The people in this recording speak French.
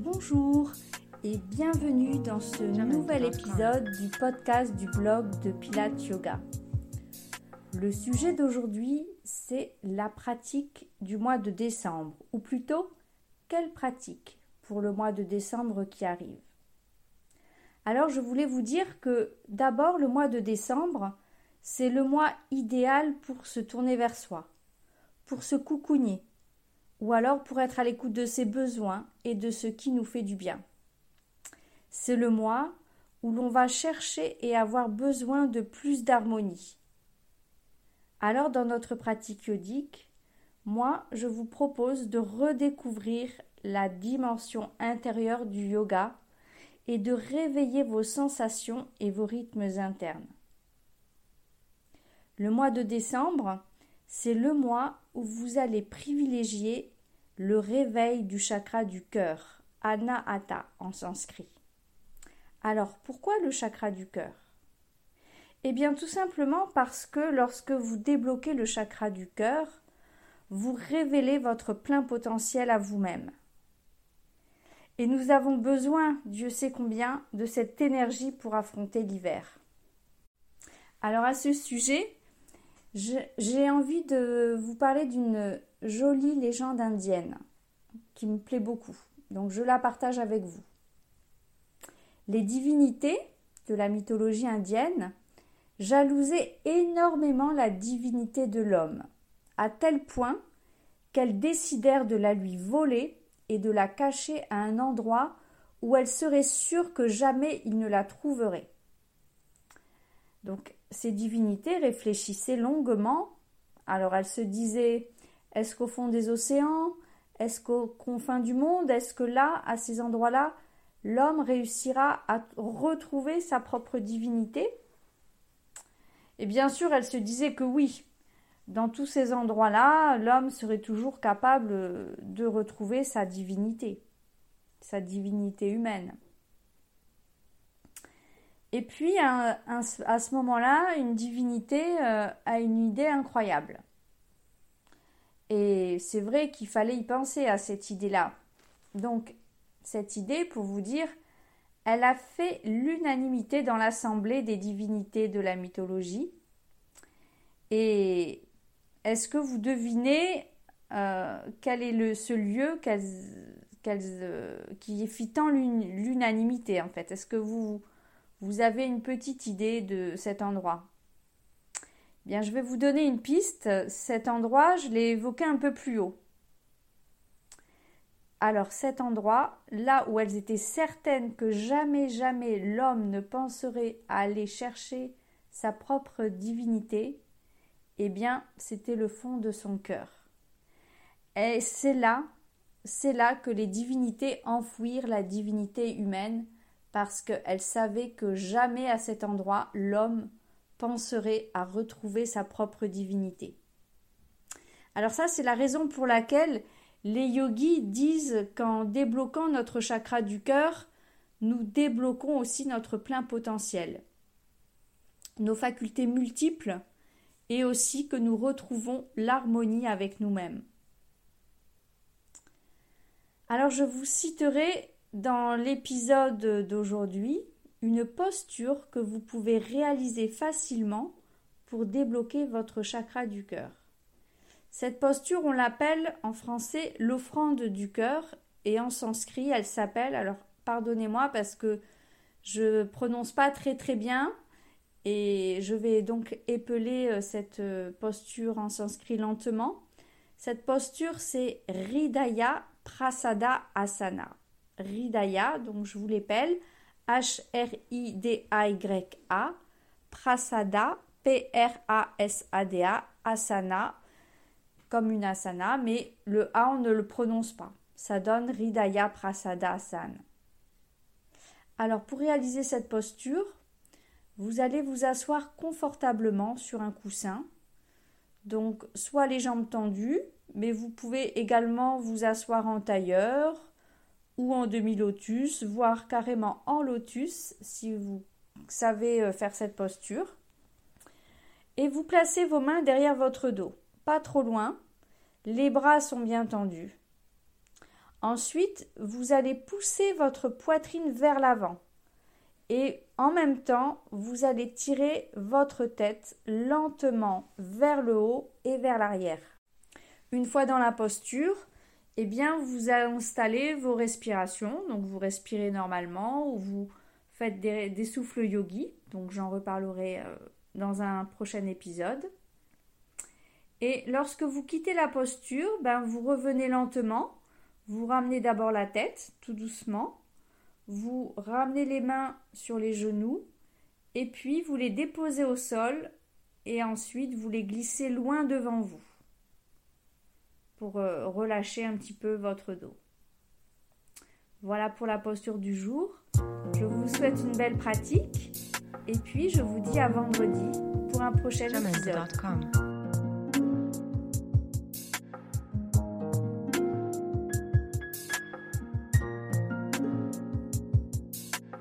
Bonjour et bienvenue dans ce nouvel épisode du podcast du blog de Pilates Yoga. Le sujet d'aujourd'hui, c'est la pratique du mois de décembre, ou plutôt, quelle pratique pour le mois de décembre qui arrive? Alors je voulais vous dire que d'abord le mois de décembre, c'est le mois idéal pour se tourner vers soi, pour se coucougner, ou alors pour être à l'écoute de ses besoins et de ce qui nous fait du bien. C'est le mois où l'on va chercher et avoir besoin de plus d'harmonie. Alors dans notre pratique yodique, moi je vous propose de redécouvrir la dimension intérieure du yoga et de réveiller vos sensations et vos rythmes internes. Le mois de décembre, c'est le mois où vous allez privilégier le réveil du chakra du cœur, Anahata en sanskrit. Alors, pourquoi le chakra du cœur? Eh bien, tout simplement parce que lorsque vous débloquez le chakra du cœur, vous révélez votre plein potentiel à vous-même. Et nous avons besoin, Dieu sait combien, de cette énergie pour affronter l'hiver. Alors à ce sujet, j'ai envie de vous parler d'une jolie légende indienne qui me plaît beaucoup. Donc je la partage avec vous. Les divinités de la mythologie indienne jalousaient énormément la divinité de l'homme, à tel point qu'elles décidèrent de la lui voler et de la cacher à un endroit où elle serait sûre que jamais il ne la trouverait. Donc ces divinités réfléchissaient longuement. Alors elles se disaient est-ce qu'au fond des océans Est-ce qu'aux confins du monde Est-ce que là, à ces endroits-là, l'homme réussira à retrouver sa propre divinité? Et bien sûr, elles se disaient que oui, dans tous ces endroits-là, l'homme serait toujours capable de retrouver sa divinité, sa divinité humaine. Et puis, à, ce moment-là, une divinité euh, a une idée incroyable. Et c'est vrai qu'il fallait y penser à cette idée-là. Donc, cette idée, pour vous dire, elle a fait l'unanimité dans l'assemblée des divinités de la mythologie. Et est-ce que vous devinez euh, quel est le, ce lieu euh, qui fit tant l'unanimité en fait? Est-ce que vous, avez une petite idée de cet endroit? Bien, je vais vous donner une piste. Cet endroit, je l'ai évoqué un peu plus haut. Alors cet endroit, là où elles étaient certaines que jamais, jamais l'homme ne penserait à aller chercher sa propre divinité, eh bien, c'était le fond de son cœur. Et c'est là, c'est là que les divinités enfouirent la divinité humaine, parce qu'elles savaient que jamais à cet endroit l'homme penserait à retrouver sa propre divinité. Alors ça, c'est la raison pour laquelle les yogis disent qu'en débloquant notre chakra du cœur, nous débloquons aussi notre plein potentiel. Nos facultés multiples et aussi que nous retrouvons l'harmonie avec nous-mêmes. Alors je vous citerai dans l'épisode d'aujourd'hui une posture que vous pouvez réaliser facilement pour débloquer votre chakra du cœur. Cette posture, on l'appelle en français l'offrande du cœur et en sanskrit, elle s'appelle, alors pardonnez-moi parce que je prononce pas très très bien, et je vais donc épeler euh, cette euh, posture en sanskrit lentement. Cette posture, c'est Ridaya Prasada Asana. Ridaya, donc je vous l'épelle, H-R-I-D-A-Y-A, Prasada, P-R-A-S-A-D-A, Asana, comme une asana, mais le A, on ne le prononce pas. Ça donne Ridaya Prasada Asana. Alors, pour réaliser cette posture, vous allez vous asseoir confortablement sur un coussin. Donc soit les jambes tendues, mais vous pouvez également vous asseoir en tailleur ou en demi-lotus, voire carrément en lotus si vous savez euh, faire cette posture. Et vous placez vos mains derrière votre dos, pas trop loin. Les bras sont bien tendus. Ensuite, vous allez pousser votre poitrine vers l'avant. Et en même temps, vous allez tirer votre tête lentement vers le haut et vers l'arrière. Une fois dans la posture, eh bien, vous installez vos respirations. Donc, vous respirez normalement ou vous faites des, souffles yogi. Donc, j'en reparlerai euh, dans un prochain épisode. Et lorsque vous quittez la posture, ben, vous revenez lentement. Vous ramenez d'abord la tête, tout doucement. Vous ramenez les mains sur les genoux. Et puis, vous les déposez au sol. Et ensuite, vous les glissez loin devant vous pour euh, relâcher un petit peu votre dos. Voilà pour la posture du jour. Je vous souhaite une belle pratique et puis je vous dis à vendredi pour un prochain épisode.